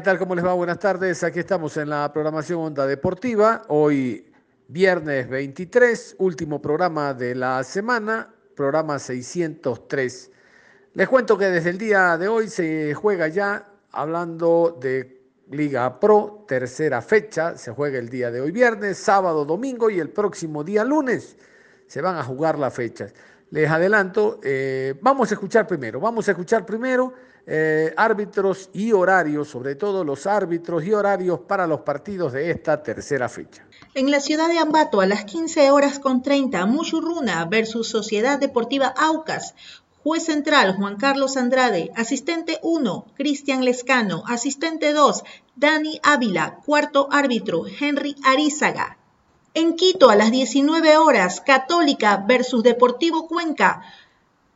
¿qué tal? ¿Cómo les va? Buenas tardes. Aquí estamos en la programación Onda Deportiva. Hoy viernes 23, último programa de la semana, programa 603. Les cuento que desde el día de hoy se juega ya, hablando de Liga Pro, tercera fecha, se juega el día de hoy viernes, sábado, domingo y el próximo día lunes se van a jugar las fechas. Les adelanto, eh, vamos a escuchar primero, vamos a escuchar primero eh, árbitros y horarios, sobre todo los árbitros y horarios para los partidos de esta tercera fecha. En la ciudad de Ambato, a las 15 horas con 30, Muchurruna versus Sociedad Deportiva Aucas. Juez central Juan Carlos Andrade, asistente 1 Cristian Lescano, asistente 2 Dani Ávila, cuarto árbitro Henry Arizaga. En Quito a las 19 horas Católica versus Deportivo Cuenca.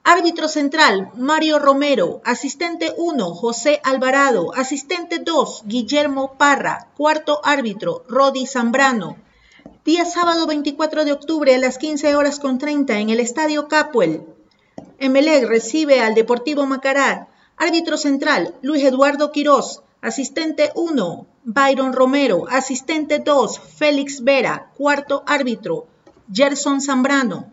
Árbitro central Mario Romero, asistente 1 José Alvarado, asistente 2 Guillermo Parra, cuarto árbitro Rodi Zambrano. Día sábado 24 de octubre a las 15 horas con 30 en el Estadio Capuel. Emelec recibe al Deportivo Macará. Árbitro central, Luis Eduardo Quirós. Asistente 1, Byron Romero. Asistente 2, Félix Vera. Cuarto árbitro, Gerson Zambrano.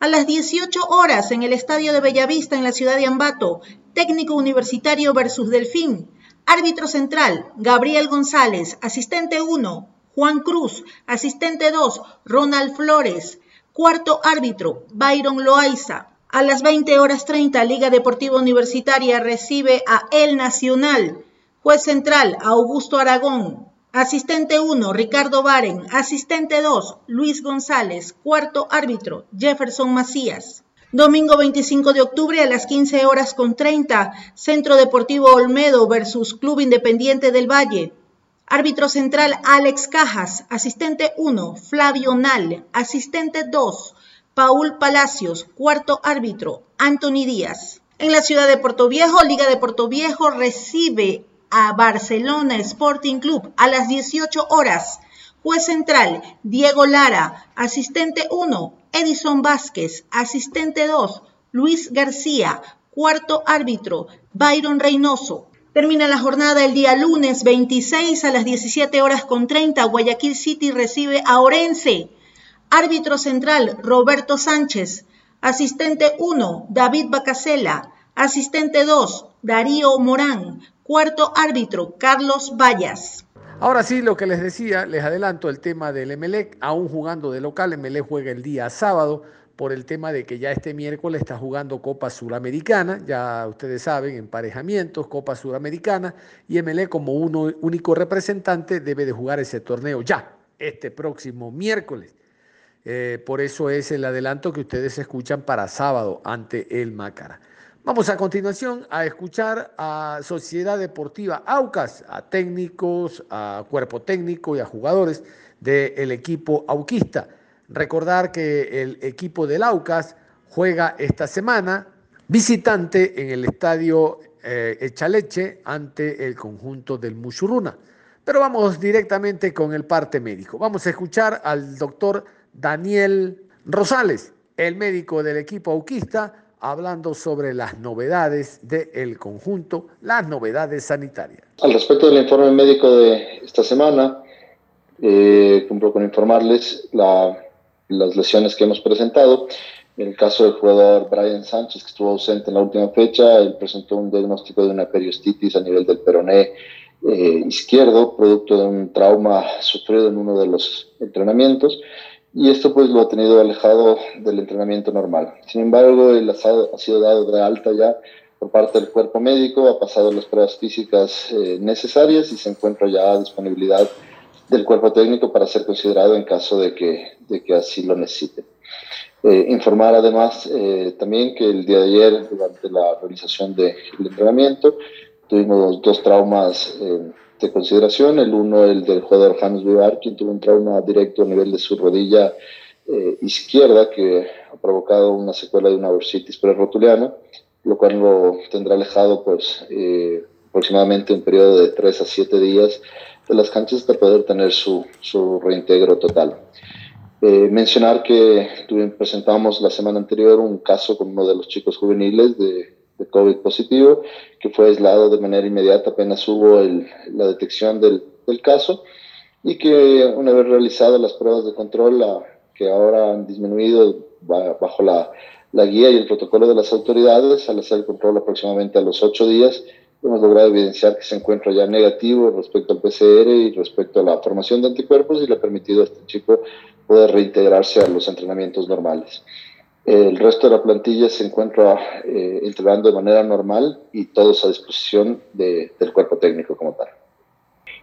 A las 18 horas en el Estadio de Bellavista en la ciudad de Ambato, técnico universitario versus Delfín. Árbitro central, Gabriel González. Asistente 1, Juan Cruz. Asistente 2, Ronald Flores. Cuarto árbitro, Byron Loaiza. A las 20 horas 30, Liga Deportiva Universitaria recibe a El Nacional. Juez central, Augusto Aragón. Asistente 1, Ricardo Baren. Asistente 2, Luis González. Cuarto árbitro, Jefferson Macías. Domingo 25 de octubre a las 15 horas con 30, Centro Deportivo Olmedo versus Club Independiente del Valle. Árbitro central Alex Cajas, asistente 1 Flavio Nal, asistente 2 Paul Palacios, cuarto árbitro Anthony Díaz. En la ciudad de Puerto Viejo, Liga de Puerto Viejo recibe a Barcelona Sporting Club a las 18 horas. Juez central Diego Lara, asistente 1 Edison Vázquez, asistente 2 Luis García, cuarto árbitro Byron Reynoso, Termina la jornada el día lunes 26 a las 17 horas con 30. Guayaquil City recibe a Orense. Árbitro central Roberto Sánchez. Asistente 1 David Bacasela. Asistente 2 Darío Morán. Cuarto árbitro Carlos Vallas. Ahora sí, lo que les decía, les adelanto el tema del Emelec, aún jugando de local, Emelec juega el día sábado por el tema de que ya este miércoles está jugando Copa Suramericana, ya ustedes saben, emparejamientos, Copa Suramericana, y MLE como uno, único representante debe de jugar ese torneo ya, este próximo miércoles. Eh, por eso es el adelanto que ustedes escuchan para sábado ante el Mácara. Vamos a continuación a escuchar a Sociedad Deportiva Aucas, a técnicos, a cuerpo técnico y a jugadores del equipo auquista. Recordar que el equipo del Aucas juega esta semana visitante en el estadio eh, Echaleche ante el conjunto del Muchuruna. Pero vamos directamente con el parte médico. Vamos a escuchar al doctor Daniel Rosales, el médico del equipo auquista, hablando sobre las novedades del conjunto, las novedades sanitarias. Al respecto del informe médico de esta semana, eh, cumplo con informarles la las lesiones que hemos presentado. En el caso del jugador Brian Sánchez, que estuvo ausente en la última fecha, él presentó un diagnóstico de una periostitis a nivel del peroné eh, izquierdo, producto de un trauma sufrido en uno de los entrenamientos, y esto pues lo ha tenido alejado del entrenamiento normal. Sin embargo, él ha, sido dado de alta ya por parte del cuerpo médico, ha pasado las pruebas físicas eh, necesarias y se encuentra ya a disponibilidad del cuerpo técnico para ser considerado en caso de que, de que así lo necesite. Eh, informar además eh, también que el día de ayer, durante la realización del entrenamiento, tuvimos dos traumas eh, de consideración. El uno, el del jugador Hans Vivar, quien tuvo un trauma directo a nivel de su rodilla izquierda que ha provocado una secuela de una bursitis prerotuliana, lo cual lo tendrá alejado pues, aproximadamente un periodo de 3 a 7 días de las canchas hasta poder tener su, su reintegro total. Eh, mencionar que presentamos la semana anterior un caso con uno de los chicos juveniles de, de COVID positivo, que fue aislado de manera inmediata apenas hubo el, la detección del, del, caso y que una vez realizadas las pruebas de control, la, que ahora han disminuido bajo la, la, guía y el protocolo de las autoridades, al hacer el control aproximadamente a los ocho días, hemos logrado evidenciar que se encuentra ya negativo respecto al PCR y respecto a la formación de anticuerpos y le ha permitido a este chico poder reintegrarse a los entrenamientos normales. El resto de la plantilla se encuentra eh, entrenando de manera normal y todos a disposición de, del cuerpo técnico como tal.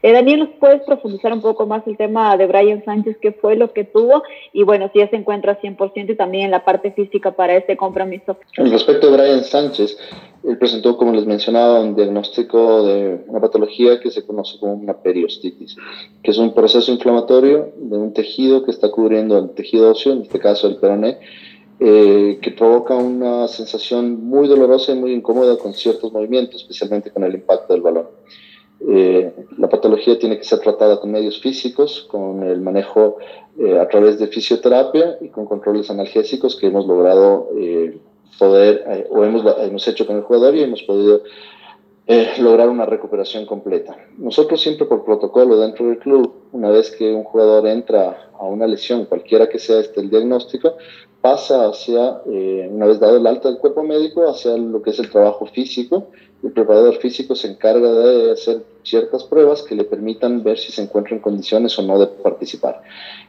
Eh, Daniel, ¿nos puedes profundizar un poco más el tema de Brian Sánchez? ¿Qué fue lo que tuvo? Y bueno, si ya se encuentra 100% y también en la parte física para este compromiso. Respecto a Brian Sánchez, él presentó, como les mencionaba, un diagnóstico de una patología que se conoce como una periostitis, que es un proceso inflamatorio de un tejido que está cubriendo el tejido óseo, en este caso el peroné, eh, que provoca una sensación muy dolorosa y muy incómoda con ciertos movimientos, especialmente con el impacto del balón. Eh, la patología tiene que ser tratada con medios físicos, con el manejo eh, a través de fisioterapia y con controles analgésicos que hemos logrado eh, poder, eh, o hemos, hemos hecho con el jugador y hemos podido eh, lograr una recuperación completa. Nosotros siempre por protocolo dentro del club, una vez que un jugador entra a una lesión, cualquiera que sea este el diagnóstico, pasa hacia, eh, una vez dado el alta del cuerpo médico, hacia lo que es el trabajo físico. El preparador físico se encarga de hacer ciertas pruebas que le permitan ver si se encuentra en condiciones o no de participar.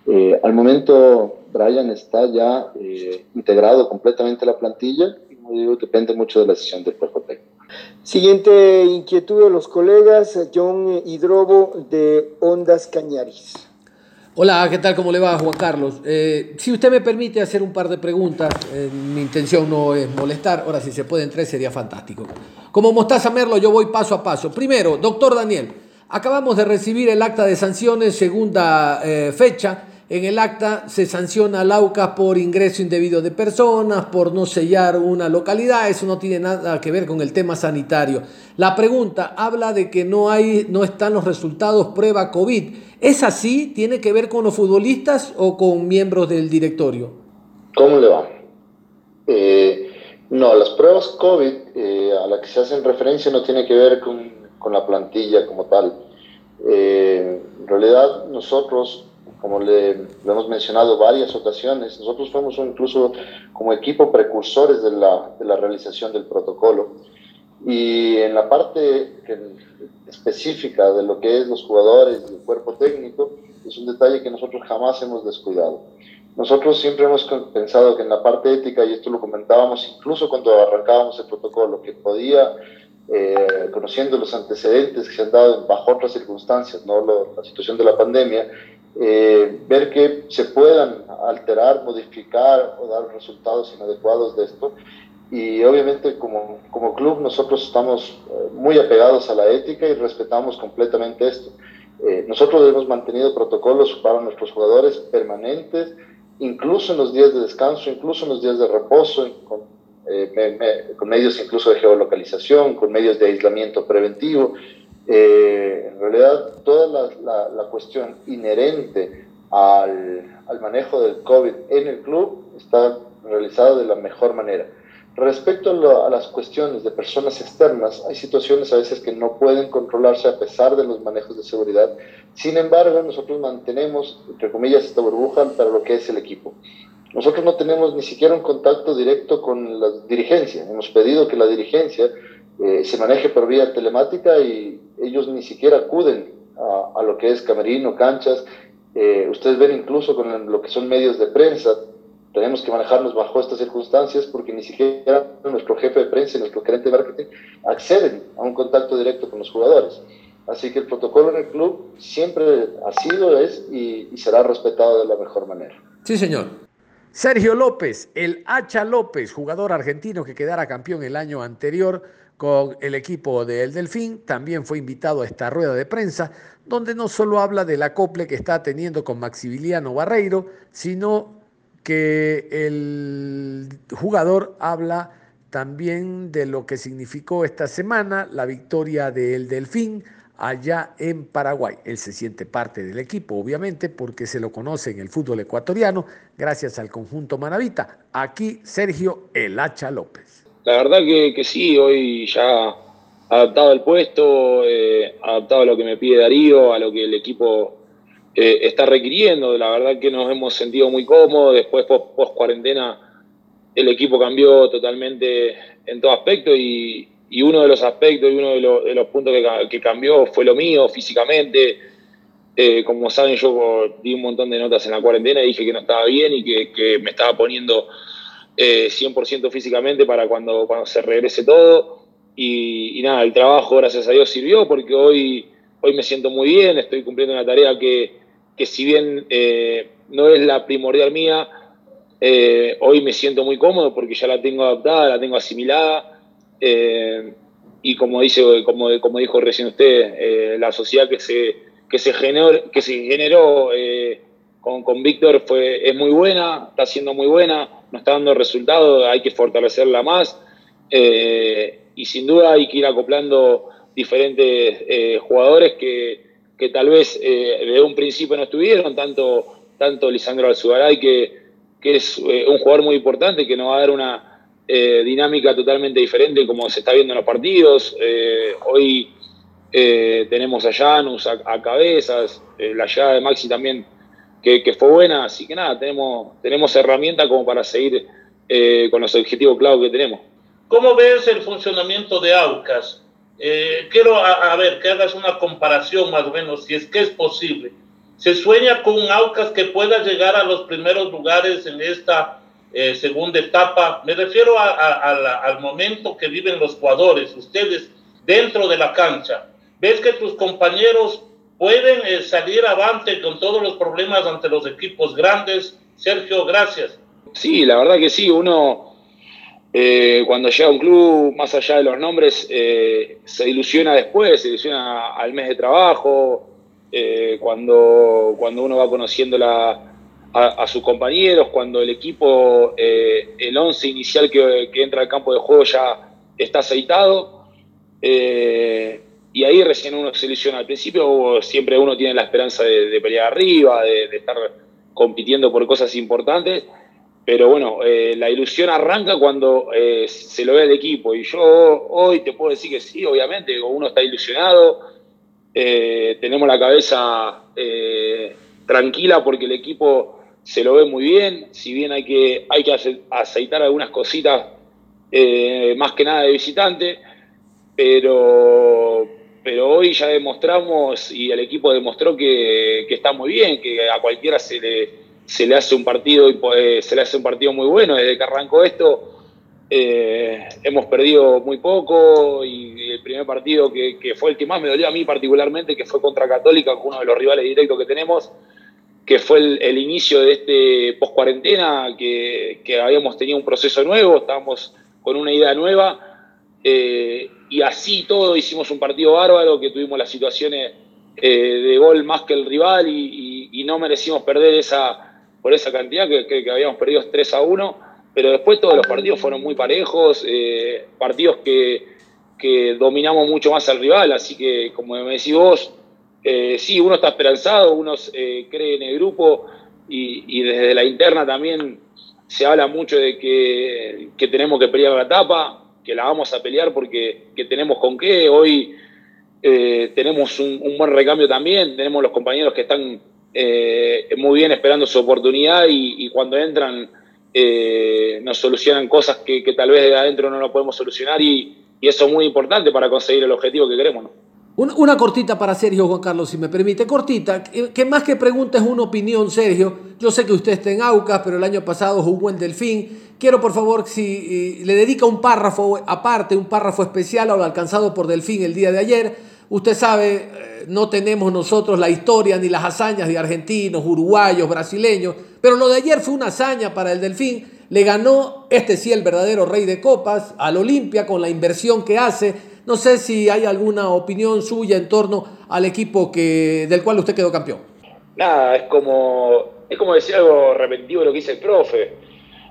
Eh, al momento, Brian está ya integrado completamente a la plantilla y, como digo, depende mucho de la decisión del cuerpo técnico. Siguiente inquietud de los colegas, John Hidrobo de Ondas Cañaris. Hola, ¿qué tal? ¿Cómo le va, Juan Carlos? Eh, si usted me permite hacer un par de preguntas, eh, mi intención no es molestar, ahora si se puede entrar sería fantástico. Como Mostaza Merlo, yo voy paso a paso. Primero, doctor Daniel, acabamos de recibir el acta de sanciones, segunda eh, fecha. En el acta se sanciona al AUCAS por ingreso indebido de personas, por no sellar una localidad. Eso no tiene nada que ver con el tema sanitario. La pregunta habla de que no, hay, no están los resultados prueba COVID. ¿Es así? ¿Tiene que ver con los futbolistas o con miembros del directorio? ¿Cómo le va? Eh, no, las pruebas COVID eh, a las que se hacen referencia no tiene que ver con, con la plantilla como tal. Eh, en realidad nosotros como le, hemos mencionado varias ocasiones, nosotros fuimos incluso como equipo precursores de la, de la realización del protocolo. Y en la parte que, específica de lo que es los jugadores y el cuerpo técnico, es un detalle que nosotros jamás hemos descuidado. Nosotros siempre hemos pensado que en la parte ética, y esto lo comentábamos incluso cuando arrancábamos el protocolo, que podía eh, conociendo los antecedentes que se han dado bajo otras circunstancias, ¿no? La situación de la pandemia, eh, ver que se puedan alterar, modificar o dar resultados inadecuados de esto. Y obviamente como, como club nosotros estamos eh, muy apegados a la ética y respetamos completamente esto. Nosotros hemos mantenido protocolos para nuestros jugadores permanentes, incluso en los días de descanso, incluso en los días de reposo, con, eh, me, me, con medios incluso de geolocalización, con medios de aislamiento preventivo. Eh, en realidad, toda la, la, la cuestión inherente al, al, manejo del COVID en el club está realizada de la mejor manera. Respecto a, lo, a, las cuestiones de personas externas, hay situaciones a veces que no pueden controlarse a pesar de los manejos de seguridad. Sin embargo, nosotros mantenemos, entre comillas, esta burbuja para lo que es el equipo. Nosotros no tenemos ni siquiera un contacto directo con la dirigencia. Hemos pedido que la dirigencia eh, se maneje por vía telemática y ellos ni siquiera acuden a, lo que es camerino, canchas. Eh, ustedes ven incluso con lo que son medios de prensa, tenemos que manejarnos bajo estas circunstancias porque ni siquiera nuestro jefe de prensa y nuestro gerente de marketing acceden a un contacto directo con los jugadores. Así que el protocolo en el club siempre ha sido, es y será respetado de la mejor manera. Sí, señor. Sergio López, el Hacha López, jugador argentino que quedara campeón el año anterior con el equipo del Delfín, también fue invitado a esta rueda de prensa, donde no solo habla del acople que está teniendo con Maximiliano Barreiro, sino que el jugador habla también de lo que significó esta semana la victoria del Delfín allá en Paraguay. Él se siente parte del equipo, obviamente, porque se lo conoce en el fútbol ecuatoriano, gracias al conjunto Manavita. Aquí Sergio El Hacha López. La verdad que, sí, hoy ya adaptado al puesto, eh, adaptado a lo que me pide Darío, a lo que el equipo eh, está requiriendo. La verdad que nos hemos sentido muy cómodos. Después, post cuarentena, el equipo cambió totalmente en todo aspecto y, y uno de los aspectos y uno de, los puntos que, cambió fue lo mío físicamente. Eh, como saben, yo di un montón de notas en la cuarentena y dije que no estaba bien y que, me estaba poniendo 100% eh, físicamente para cuando, cuando se regrese todo. Y, nada, el trabajo, gracias a Dios, sirvió porque hoy, hoy me siento muy bien, estoy cumpliendo una tarea que, que si bien eh, no es la primordial mía, hoy me siento muy cómodo porque ya la tengo adaptada, la tengo asimilada eh, y como, dice, como, como dijo recién usted, eh, la sociedad que se, que se generó, que se generó eh, con, con Víctor fue, es muy buena, está siendo muy buena, nos está dando resultados, hay que fortalecerla más. Y sin duda hay que ir acoplando diferentes jugadores que, que, tal vez desde un principio no estuvieron, tanto, tanto Lisandro Alzugaray, que, que es un jugador muy importante, que nos va a dar una, eh, dinámica totalmente diferente como se está viendo en los partidos. Eh, hoy eh, tenemos a Janus, a, Cabezas, la llegada de Maxi también que, fue buena, así que nada, tenemos, tenemos herramientas como para seguir con los objetivos claros que tenemos. ¿Cómo ves el funcionamiento de Aucas? quiero, a, ver, que hagas una comparación más o menos, si es que es posible. Se sueña con un Aucas que pueda llegar a los primeros lugares en esta eh, segunda etapa. Me refiero al momento que viven los jugadores, ustedes dentro de la cancha. ¿Ves que tus compañeros pueden eh, salir avante con todos los problemas ante los equipos grandes? Sergio, gracias. Sí, la verdad que sí. Uno, eh, cuando llega a un club, más allá de los nombres, se ilusiona después, se ilusiona al mes de trabajo, cuando, cuando uno va conociendo la, a, sus compañeros, cuando el equipo, eh, el 11 inicial que, entra al campo de juego ya está aceitado. Eh, y ahí recién uno se ilusiona. Al principio siempre uno tiene la esperanza de, pelear arriba, de, estar compitiendo por cosas importantes. Pero bueno, eh, la ilusión arranca cuando se lo ve el equipo. Y yo hoy te puedo decir que sí, obviamente, uno está ilusionado. tenemos la cabeza tranquila porque el equipo se lo ve muy bien, si bien hay que, hay que aceitar algunas cositas eh, más que nada de visitante, pero, pero hoy ya demostramos y el equipo demostró que, está muy bien, que a cualquiera se le, se le hace un partido y se le hace un partido muy bueno desde que arrancó esto. Eh, hemos perdido muy poco y el primer partido que, fue el que más me dolió a mí particularmente, que fue contra Católica, uno de los rivales directos que tenemos, que fue el, inicio de este post-cuarentena, que, habíamos tenido un proceso nuevo, estábamos con una idea nueva, eh, y así todo hicimos un partido bárbaro, que tuvimos las situaciones eh, de gol más que el rival y, no merecimos perder esa por esa cantidad, que, habíamos perdido 3 a 1, pero después todos los partidos fueron muy parejos, eh, partidos que, que dominamos mucho más al rival, así que como me decís vos, eh, sí, uno está esperanzado, uno eh, cree en el grupo y, desde la interna también se habla mucho de que, tenemos que pelear la tapa, que la vamos a pelear porque tenemos con qué. Hoy eh, tenemos un, buen recambio también, tenemos los compañeros que están muy bien esperando su oportunidad y, cuando entran nos solucionan cosas que, tal vez de adentro no lo podemos solucionar y, eso es muy importante para conseguir el objetivo que queremos. Una, cortita para Sergio, Juan Carlos, si me permite. Cortita, que, más que pregunta es una opinión, Sergio. Yo sé que usted está en Aucas, pero el año pasado jugó en Delfín. Quiero, por favor, si le dedica un párrafo aparte, un párrafo especial a lo alcanzado por Delfín el día de ayer. Usted sabe, eh, no tenemos nosotros la historia ni las hazañas de argentinos, uruguayos, brasileños, pero lo de ayer fue una hazaña para el Delfín. Le ganó, este sí, el verdadero rey de copas, al Olimpia con la inversión que hace no sé si hay alguna opinión suya en torno al equipo que, del cual usted quedó campeón. Nada, es como, es como decir algo repetitivo lo que dice el profe.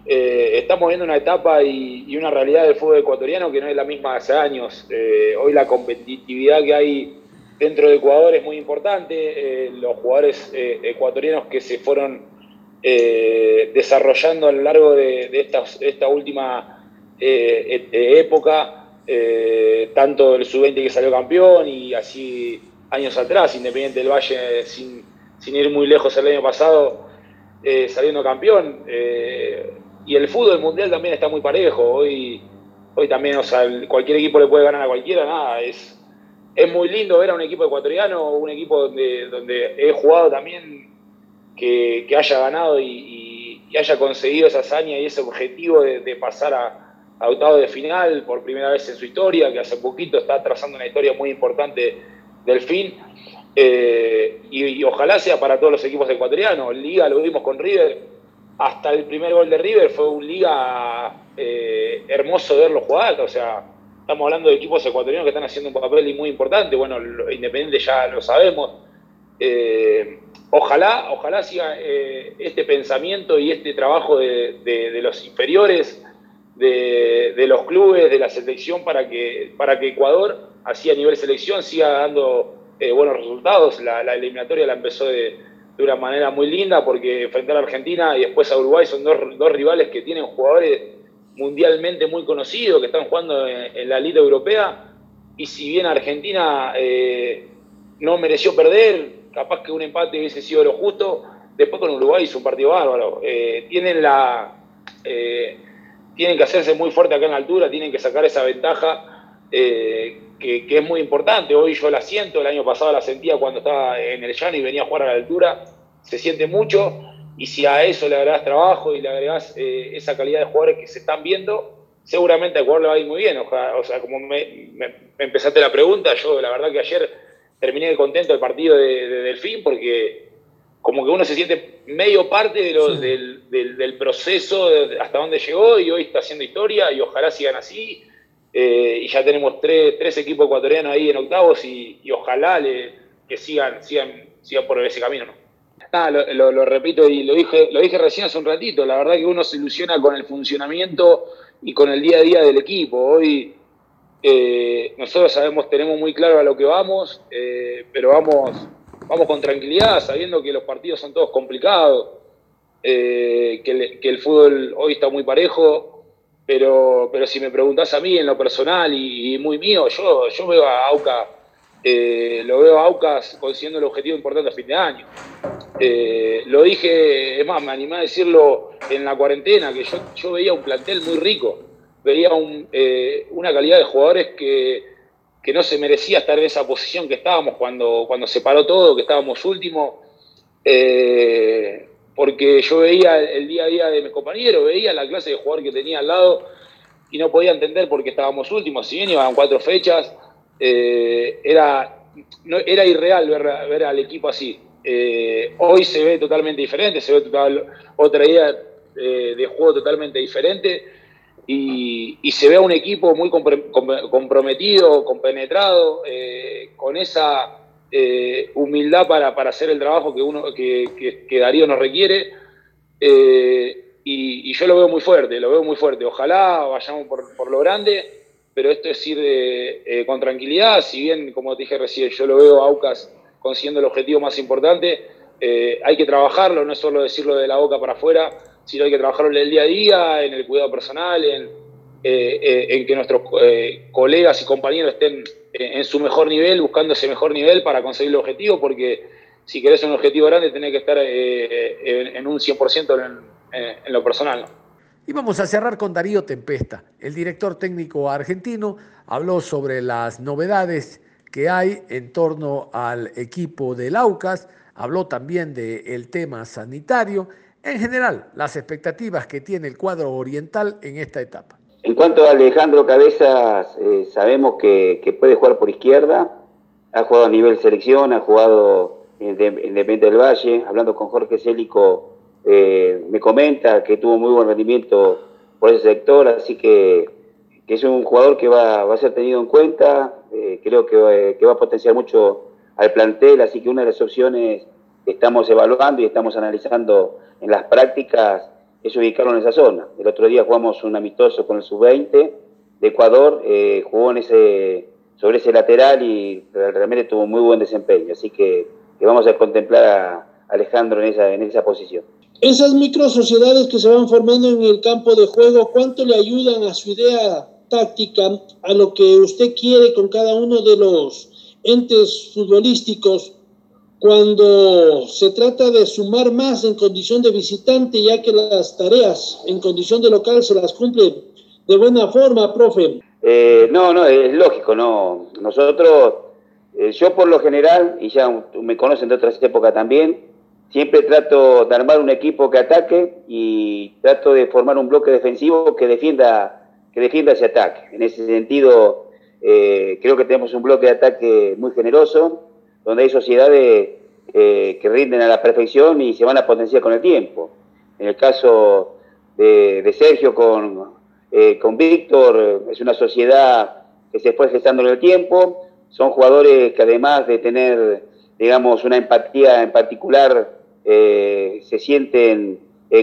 eh, estamos viendo una etapa y, una realidad del fútbol ecuatoriano que no es la misma hace años. Eh, hoy la competitividad que hay dentro de Ecuador es muy importante. Eh, los jugadores ecuatorianos que se fueron desarrollando a lo largo de, esta, última época, tanto el sub-20 que salió campeón y así años atrás, Independiente del Valle, sin, sin ir muy lejos el año pasado, saliendo campeón y el fútbol mundial también está muy parejo. Hoy, hoy también, cualquier equipo le puede ganar a cualquiera, nada. Es, es muy lindo ver a un equipo ecuatoriano, un equipo donde, donde he jugado también que, haya ganado y, haya conseguido esa hazaña y ese objetivo de, pasar a, a octavo de final por primera vez en su historia, que hace poquito está trazando una historia muy importante del fin. Eh, y, ojalá sea para todos los equipos ecuatorianos. Liga lo vimos con River hasta el primer gol de River fue un liga eh, hermoso verlo jugar, o sea, estamos hablando de equipos ecuatorianos que están haciendo un papel muy importante, bueno, Independiente ya lo sabemos. Eh, ojalá, ojalá siga este pensamiento y este trabajo de, los inferiores, de, los clubes, de la selección, para que, para que Ecuador, así a nivel selección, siga dando buenos resultados. la eliminatoria la empezó de de una manera muy linda porque enfrentar a Argentina y después a Uruguay son dos, rivales que tienen jugadores mundialmente muy conocidos, que están jugando en, la Liga Europea. Y si bien Argentina eh, no mereció perder, capaz que un empate hubiese sido lo justo, después con Uruguay hizo un partido bárbaro. Eh, tienen, la, eh, tienen que hacerse muy fuerte acá en la altura, tienen que sacar esa ventaja. Que, que, es muy importante. Hoy yo la siento, el año pasado la sentía cuando estaba en el llano y venía a jugar a la altura se siente mucho y si a eso le agregas trabajo y le agregas eh, esa calidad de jugadores que se están viendo, seguramente al jugador le va a ir muy bien. O sea, como me, empezaste la pregunta, yo la verdad que ayer terminé contento el partido de, Delfín porque como que uno se siente medio parte de del, proceso hasta dónde llegó y hoy está haciendo historia y ojalá sigan así. Eh, y ya tenemos tres, tres, equipos ecuatorianos ahí en octavos y, ojalá le, que sigan, sigan, sigan por ese camino. ¿no? Ah, lo, repito y lo dije, lo dije recién hace un ratito, la verdad que uno se ilusiona con el funcionamiento y con el día a día del equipo. Hoy eh, nosotros sabemos, tenemos muy claro a lo que vamos, eh, pero vamos, vamos con tranquilidad, sabiendo que los partidos son todos complicados, eh, que, el fútbol hoy está muy parejo, pero, pero si me preguntás a mí en lo personal y, muy mío, yo, yo veo a Auca eh, lo veo a Aucas consiguiendo el objetivo importante a fin de año. Eh, lo dije, es más, me animé a decirlo en la cuarentena, que yo, veía un plantel muy rico, veía una calidad de jugadores que, no se merecía estar en esa posición que estábamos cuando, cuando se paró todo, que estábamos últimos, porque yo veía el día a día de mis compañeros, veía la clase de jugador que tenía al lado y no podía entender por qué estábamos últimos, si bien iban cuatro fechas eh, era, era irreal ver, al equipo así. Eh, hoy se ve totalmente diferente, se ve total, otra idea eh, de juego totalmente diferente y, se ve a un equipo muy comprometido, compenetrado, con esa humildad para, hacer el trabajo que, uno, que, que, Darío nos requiere. Y, yo lo veo muy fuerte, lo veo muy fuerte. Ojalá vayamos por, por lo grande pero esto es ir eh, con tranquilidad, si bien, como te dije recién, yo lo veo a Aucas consiguiendo el objetivo más importante, eh, hay que trabajarlo, no es solo decirlo de la boca para afuera, sino hay que trabajarlo en el día a día, en el cuidado personal, en, eh, en que nuestros colegas y compañeros estén en su mejor nivel, buscando ese mejor nivel para conseguir el objetivo, porque si querés un objetivo grande tenés que estar en, un 100% en, en lo personal. Y vamos a cerrar con Darío Tempesta. El director técnico argentino habló sobre las novedades que hay en torno al equipo del Aucas, habló también del tema sanitario, en general las expectativas que tiene el cuadro oriental en esta etapa. En cuanto a Alejandro Cabezas, eh, sabemos que, puede jugar por izquierda, ha jugado a nivel selección, ha jugado en Independiente del Valle, hablando con Jorge Célico eh, me comenta que tuvo muy buen rendimiento por ese sector, así que, es un jugador que va, a ser tenido en cuenta, eh, creo que, va a potenciar mucho al plantel, así que una de las opciones que estamos evaluando y estamos analizando en las prácticas es ubicarlo en esa zona. El otro día jugamos un amistoso con el sub-20 de Ecuador, eh, jugó en ese, sobre ese lateral y realmente tuvo muy buen desempeño. Así que, vamos a contemplar a Alejandro en esa, en esa posición. Esas micro sociedades que se van formando en el campo de juego, ¿cuánto le ayudan a su idea táctica, a lo que usted quiere con cada uno de los entes futbolísticos cuando se trata de sumar más en condición de visitante, ya que las tareas en condición de local se las cumple de buena forma, profe? Eh, no, no, es lógico, no. Nosotros, eh, yo por lo general, y ya me conocen de otras épocas también, siempre trato de armar un equipo que ataque y trato de formar un bloque defensivo que defienda, que defienda ese ataque. En ese sentido, eh, creo que tenemos un bloque de ataque muy generoso, donde hay sociedades eh, que rinden a la perfección y se van a potenciar con el tiempo. En el caso de, Sergio con, eh, con Víctor, eh, es una sociedad que se fue gestando en el tiempo, son jugadores que además de tener, digamos, una empatía en particular, se sienten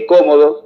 cómodos,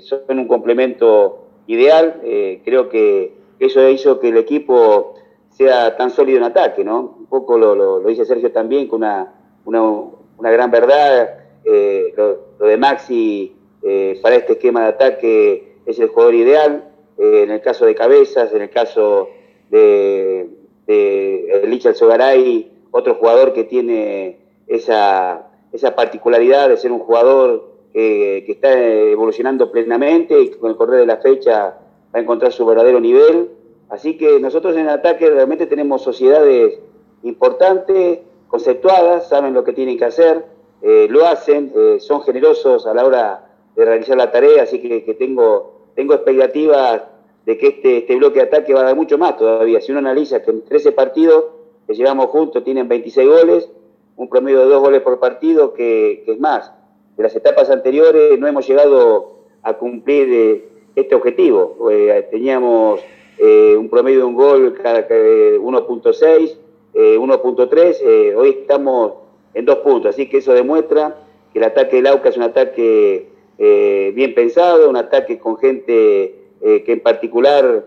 son un complemento ideal, creo que eso hizo que el equipo sea tan sólido en ataque, ¿no? Un poco lo, dice Sergio también, con una, una, gran verdad. Eh, lo, de Maxi eh, para este esquema de ataque es el jugador ideal. Eh, en el caso de Cabezas, en el caso de, de Licha Sogaray, otro jugador que tiene esa, esa particularidad de ser un jugador que está evolucionando plenamente y con el correr de la fecha va a encontrar su verdadero nivel. Así que nosotros en ataque realmente tenemos sociedades importantes, conceptuadas, saben lo que tienen que hacer, eh, lo hacen, eh, son generosos a la hora de realizar la tarea, así que, tengo, expectativas de que este, este, bloque de ataque va a dar mucho más todavía. Si uno analiza que en 13 partidos que llevamos juntos tienen 26 goles, un promedio de dos goles por partido, que, es más. De las etapas anteriores no hemos llegado a cumplir eh, este objetivo. teníamos eh, un promedio de un gol cada 1.6, 1.3, eh, hoy estamos en dos puntos, así que eso demuestra que el ataque del AUCA es un ataque eh, bien pensado, un ataque con gente que en particular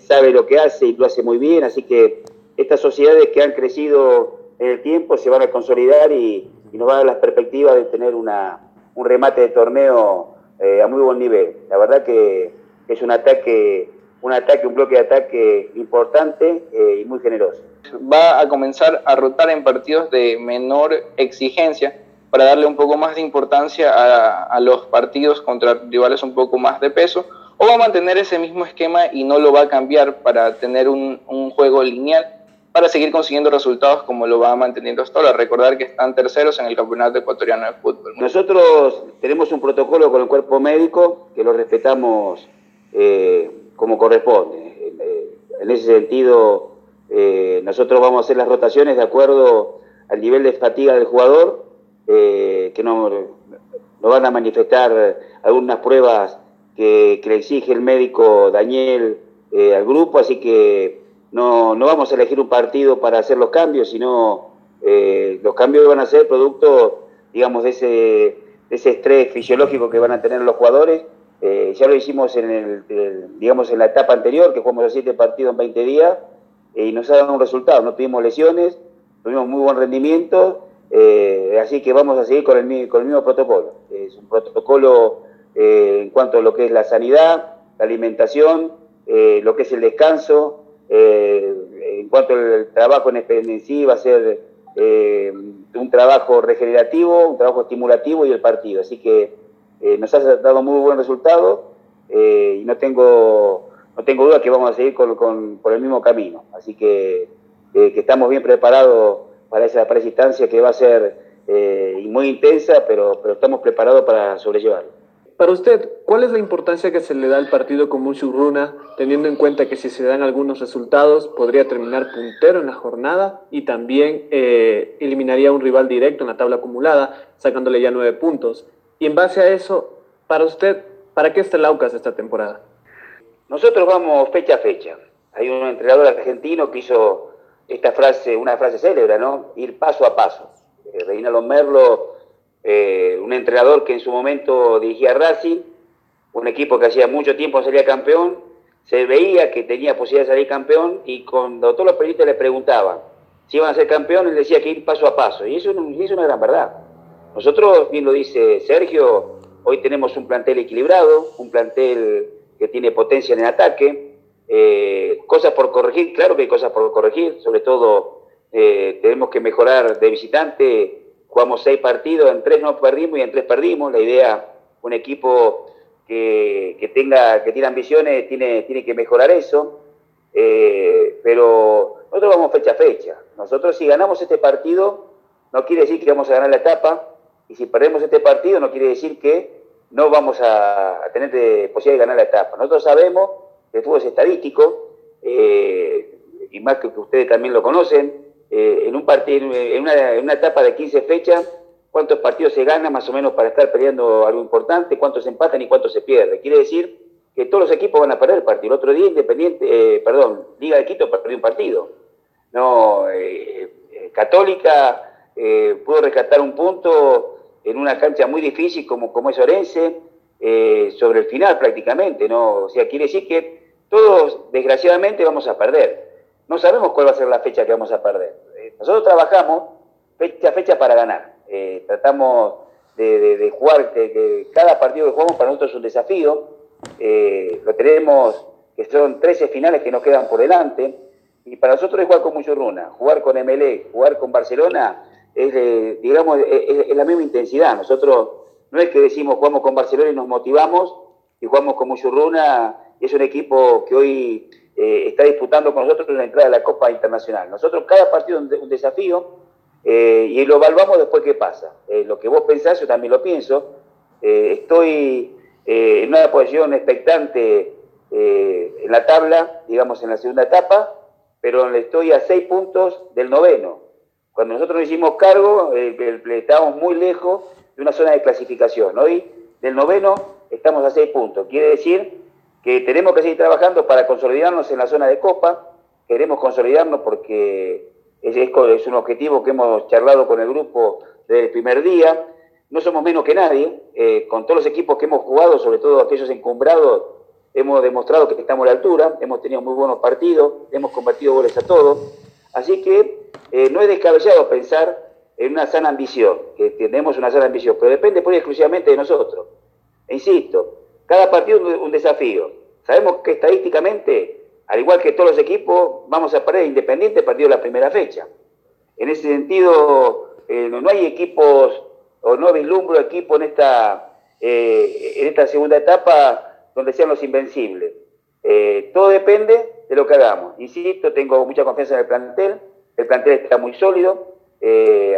sabe lo que hace y lo hace muy bien, así que estas sociedades que han crecido en el tiempo se van a consolidar y, nos van a dar las perspectivas de tener una, un remate de torneo a muy buen nivel. La verdad que es un ataque un ataque, un bloque de ataque importante eh, y muy generoso. Va a comenzar a rotar en partidos de menor exigencia para darle un poco más de importancia a, los partidos contra rivales un poco más de peso, o va a mantener ese mismo esquema y no lo va a cambiar para tener un, juego lineal para seguir consiguiendo resultados como lo va manteniendo hasta ahora. Recordar que están terceros en el Campeonato Ecuatoriano de Fútbol. Nosotros tenemos un protocolo con el cuerpo médico que lo respetamos eh, como corresponde. En ese sentido, eh, nosotros vamos a hacer las rotaciones de acuerdo al nivel de fatiga del jugador, eh, que nos no van a manifestar algunas pruebas que, le exige el médico Daniel eh, al grupo, así que no, no, vamos a elegir un partido para hacer los cambios, sino los cambios van a ser producto, digamos, de ese, de ese estrés fisiológico que van a tener los jugadores eh, ya lo hicimos en, digamos, en la etapa anterior, que jugamos a siete partidos en 20 días, eh, y nos ha dado un resultado. No tuvimos lesiones, tuvimos muy buen rendimiento, eh, así que vamos a seguir con el, con el mismo protocolo. Es un protocolo en cuanto a lo que es la sanidad, la alimentación, lo que es el descanso, en cuanto al trabajo en sí, va a ser un trabajo regenerativo, un trabajo estimulativo y el partido. Así que eh, nos ha dado muy buen resultado eh, y no tengo, no tengo duda que vamos a seguir con, con, por el mismo camino. Así que, eh, que estamos bien preparados para esa, para instancia que va a ser muy intensa, pero, pero estamos preparados para sobrellevarlo. Para usted, ¿cuál es la importancia que se le da al partido con Runa, teniendo en cuenta que si se dan algunos resultados podría terminar puntero en la jornada y también eliminaría a un rival directo en la tabla acumulada, sacándole ya nueve puntos? Y en base a eso, para usted, ¿para qué está el Aucas esta temporada? Nosotros vamos fecha a fecha. Hay un entrenador argentino que hizo esta frase, una frase célebre, ¿no? Ir paso a paso. Eh, Reinaldo Merlo eh, un entrenador que en su momento dirigía Racing, un equipo que hacía mucho tiempo salía campeón, se veía que tenía posibilidad de salir campeón y cuando todos los periodistas le preguntaban si iban a ser campeón, él decía que ir paso a paso. Y eso, es una gran verdad. Nosotros, bien lo dice Sergio, hoy tenemos un plantel equilibrado, un plantel que tiene potencia en el ataque, eh, cosas por corregir, claro que hay cosas por corregir, sobre todo eh, tenemos que mejorar de visitante, jugamos seis partidos, en tres no perdimos y en tres perdimos, la idea, un equipo que, tenga, que tiene ambiciones, tiene, tiene que mejorar eso. Eh, pero nosotros vamos fecha a fecha. Nosotros si ganamos este partido, no quiere decir que vamos a ganar la etapa, y si perdemos este partido, no quiere decir que no vamos a, tener posibilidad de ganar la etapa. Nosotros sabemos que el fútbol es estadístico, eh, y más que ustedes también lo conocen, eh, en, un partido, en, una, etapa de 15 fechas, cuántos partidos se ganan más o menos para estar peleando algo importante, cuántos se empatan y cuántos se pierden. Quiere decir que todos los equipos van a perder el partido. El otro día Independiente, eh, perdón, Liga de Quito perdió un partido. No, Católica pudo rescatar un punto en una cancha muy difícil como, como es Orense, sobre el final prácticamente, ¿no? O sea, quiere decir que todos, desgraciadamente, vamos a perder. No sabemos cuál va a ser la fecha que vamos a perder. nosotros trabajamos fecha a fecha para ganar. Eh, tratamos de, jugar, que, cada partido que jugamos para nosotros es un desafío. Eh, lo tenemos, que son 13 finales que nos quedan por delante. Y para nosotros es jugar con mucho runa. Jugar con MLE, jugar con Barcelona, es, digamos, es, la misma intensidad. Nosotros no es que decimos jugamos con Barcelona y nos motivamos y jugamos con mucho runa. Es un equipo que hoy eh, está disputando con nosotros la entrada de la Copa Internacional. Nosotros cada partido es un desafío eh, y lo evaluamos después qué pasa. Eh, lo que vos pensás, yo también lo pienso. Estoy en una posición expectante en la tabla, digamos en la segunda etapa, pero estoy a seis puntos del noveno. Cuando nosotros nos hicimos cargo, estábamos muy lejos de una zona de clasificación. Hoy, del noveno, estamos a seis puntos. Quiere decir que tenemos que seguir trabajando para consolidarnos en la zona de Copa. Queremos consolidarnos porque es, un objetivo que hemos charlado con el grupo desde el primer día. No somos menos que nadie. Eh, con todos los equipos que hemos jugado, sobre todo aquellos encumbrados, hemos demostrado que estamos a la altura. Hemos tenido muy buenos partidos, hemos convertido goles a todos. Así que eh, no es descabellado pensar en una sana ambición, que tenemos una sana ambición, pero depende por exclusivamente de nosotros. E insisto, cada partido es un desafío. Sabemos que estadísticamente al igual que todos los equipos, vamos a perder Independiente partido la primera fecha. En ese sentido, eh, no hay equipos, o no vislumbro equipo en esta, eh, en esta segunda etapa donde sean los invencibles. Eh, todo depende de lo que hagamos. Insisto, tengo mucha confianza en el plantel, el plantel está muy sólido,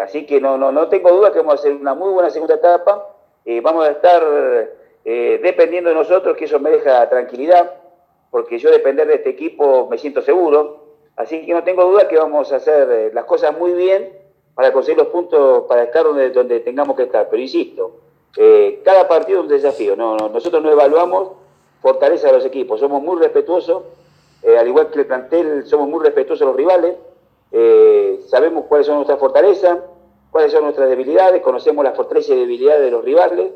así que no, no, no tengo duda que vamos a hacer una muy buena segunda etapa. vamos a estar dependiendo de nosotros, que eso me deja tranquilidad porque yo depender de este equipo me siento seguro. Así que no tengo duda que vamos a hacer eh, las cosas muy bien para conseguir los puntos, para estar donde, donde tengamos que estar. Pero insisto, eh, cada partido es un desafío. No, nosotros no evaluamos fortaleza de los equipos. Somos muy respetuosos, eh, al igual que el plantel, somos muy respetuosos de los rivales. sabemos cuáles son nuestras fortalezas, cuáles son nuestras debilidades, conocemos las fortalezas y debilidades de los rivales,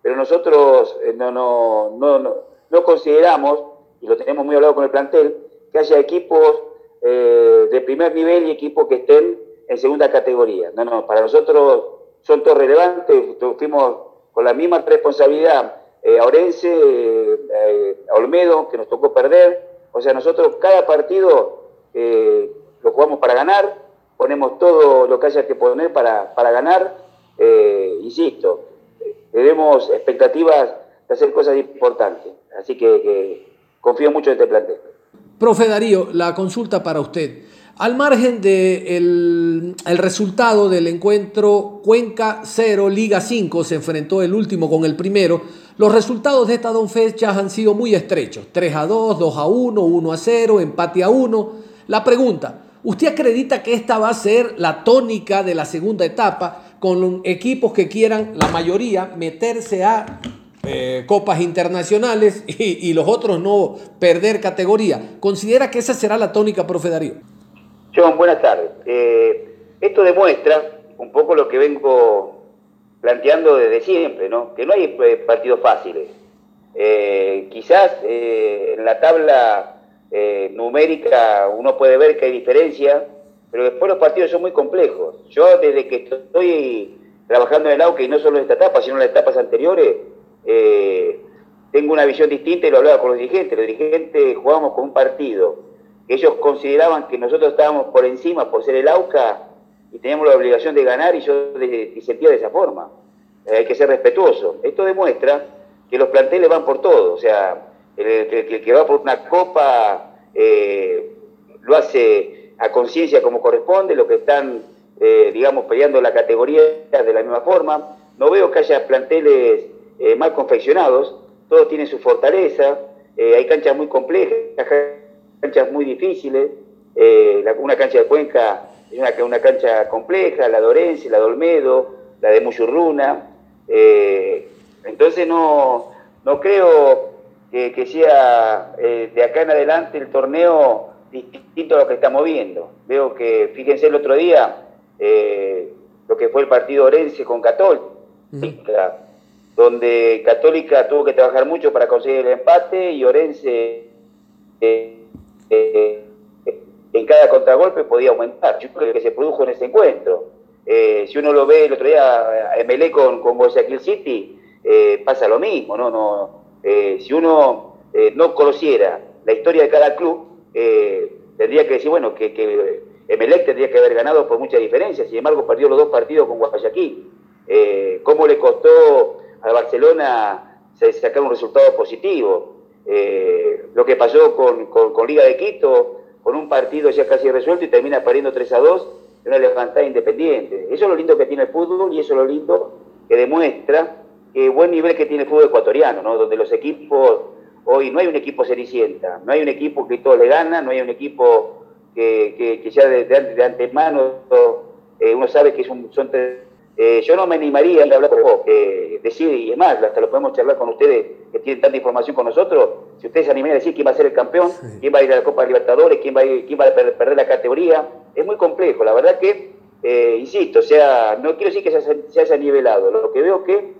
pero nosotros no, no, no, no consideramos y lo tenemos muy hablado con el plantel, que haya equipos eh, de primer nivel y equipos que estén en segunda categoría. No, no, para nosotros son todos relevantes, fuimos con la misma responsabilidad eh, Orense, eh, Olmedo, que nos tocó perder. O sea, nosotros cada partido lo jugamos para ganar, ponemos todo lo que haya que poner para, para ganar. insisto, tenemos expectativas de hacer cosas importantes. Así que confío mucho en este plantel. Profe Darío, la consulta para usted. Al margen del de el resultado del encuentro Cuenca 0, Liga 5, se enfrentó el último con el primero. Los resultados de estas dos fechas han sido muy estrechos. 3 a 2, 2 a 1, 1 a 0, empate a 1. La pregunta, ¿usted acredita que esta va a ser la tónica de la segunda etapa con equipos que quieran, la mayoría, meterse a eh, copas internacionales y, los otros no perder categoría. ¿Considera que esa será la tónica, profe Darío? John, buenas tardes. Eh, esto demuestra un poco lo que vengo planteando desde siempre, ¿no? Que no hay eh, partidos fáciles. Eh, quizás eh, en la tabla numérica uno puede ver que hay diferencia, pero después los partidos son muy complejos. Yo desde que estoy trabajando en el AUCA y no solo en esta etapa, sino en las etapas anteriores, tengo una visión distinta y lo hablaba con los dirigentes. Los dirigentes jugamos con un partido que ellos consideraban que nosotros estábamos por encima por ser el AUCA y teníamos la obligación de ganar y yo de, sentía de esa forma. Eh, hay que ser respetuoso. Esto demuestra que los planteles van por todo, o sea, el, que va por una copa eh, lo hace a conciencia como corresponde, los que están, eh, digamos, peleando la categoría de la misma forma. No veo que haya planteles mal confeccionados, todos tienen su fortaleza, hay canchas muy complejas, canchas muy difíciles, una cancha de Cuenca es una, una cancha compleja, la de Orense, la de Olmedo, la de Muyurruna. Eh, entonces no, no creo que, sea eh, de acá en adelante el torneo distinto a lo que estamos viendo. Veo que, fíjense el otro día, eh, lo que fue el partido Orense con Católica, donde Católica tuvo que trabajar mucho para conseguir el empate y Orense en cada contragolpe podía aumentar. Yo creo que se produjo en ese encuentro. Eh, si uno lo ve el otro día, eh, MLE con, con Guayaquil City, eh, pasa lo mismo. ¿no? no si uno no conociera la historia de cada club, tendría que decir, bueno, que, que Emelec tendría que haber ganado por mucha diferencia, sin embargo perdió los dos partidos con Guayaquil. ¿Cómo le costó a Barcelona sacar un resultado positivo? lo que pasó con, con Liga de Quito, con un partido ya casi resuelto y termina perdiendo 3 a 2 en una levantada independiente. Eso es lo lindo que tiene el fútbol y eso es lo lindo que demuestra el buen nivel que tiene el fútbol ecuatoriano, ¿no? donde los equipos, hoy no hay un equipo cenicienta, no hay un equipo que todo le gana, no hay un equipo que, que, ya de, antemano eh, uno sabe que son tres eh, yo no me animaría a hablar con vos, eh, decir, y es más, hasta lo podemos charlar con ustedes que tienen tanta información con nosotros, si ustedes se animarían a decir quién va a ser el campeón, quién va a ir a la Copa Libertadores, quién va a, quién va a perder la categoría, es muy complejo, la verdad que, eh, insisto, o sea, no quiero decir que se, haya nivelado, lo que veo que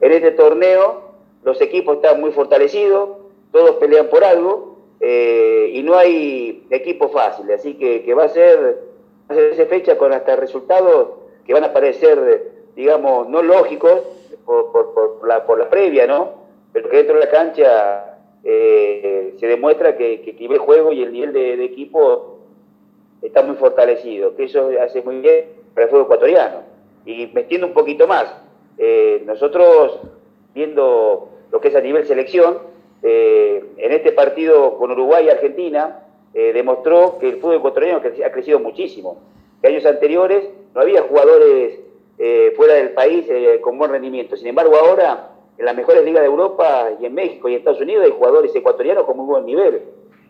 en este torneo los equipos están muy fortalecidos, todos pelean por algo, y no hay equipo fácil, así que, que va a ser, a esa fecha con hasta resultados que van a parecer, digamos, no lógicos por, por, la, por la previa, ¿no? Pero que dentro de la cancha eh, se demuestra que, que, el nivel de juego y el nivel de, equipo está muy fortalecido, que eso hace muy bien para el fútbol ecuatoriano. Y metiendo un poquito más, eh, nosotros viendo lo que es a nivel selección, eh, en este partido con Uruguay y Argentina, demostró que el fútbol ecuatoriano ha crecido muchísimo. Que años anteriores no había jugadores fuera del país con buen rendimiento. Sin embargo, ahora en las mejores ligas de Europa y en México y Estados Unidos hay jugadores ecuatorianos con muy buen nivel.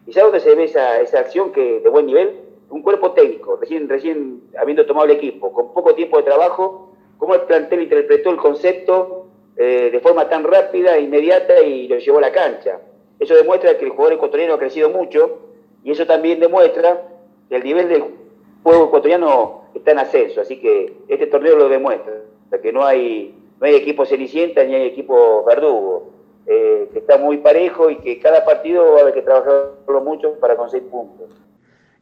¿Y sabes dónde se ve esa, acción que, de buen nivel? Un cuerpo técnico, recién, recién habiendo tomado el equipo, con poco tiempo de trabajo, cómo el plantel interpretó el concepto eh, de forma tan rápida, inmediata y lo llevó a la cancha. Eso demuestra que el jugador ecuatoriano ha crecido mucho y eso también demuestra que el nivel del juego ecuatoriano está en ascenso, así que este torneo lo demuestra, que no hay, no hay equipo cenicienta ni hay equipo verdugo, eh, que está muy parejo y que cada partido va a haber que trabajarlo mucho para conseguir puntos.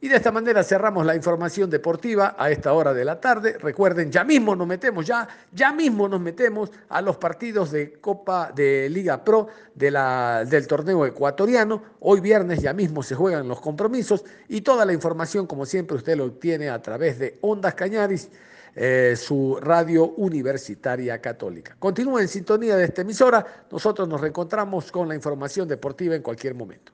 Y de esta manera cerramos la información deportiva a esta hora de la tarde. Recuerden, ya mismo nos metemos, ya, ya mismo nos metemos a los partidos de Copa de Liga Pro de la, del torneo ecuatoriano. Hoy viernes ya mismo se juegan los compromisos y toda la información, como siempre, usted lo obtiene a través de Ondas Cañaris. Eh, su radio universitaria católica. Continúa en sintonía de esta emisora. Nosotros nos reencontramos con la información deportiva en cualquier momento.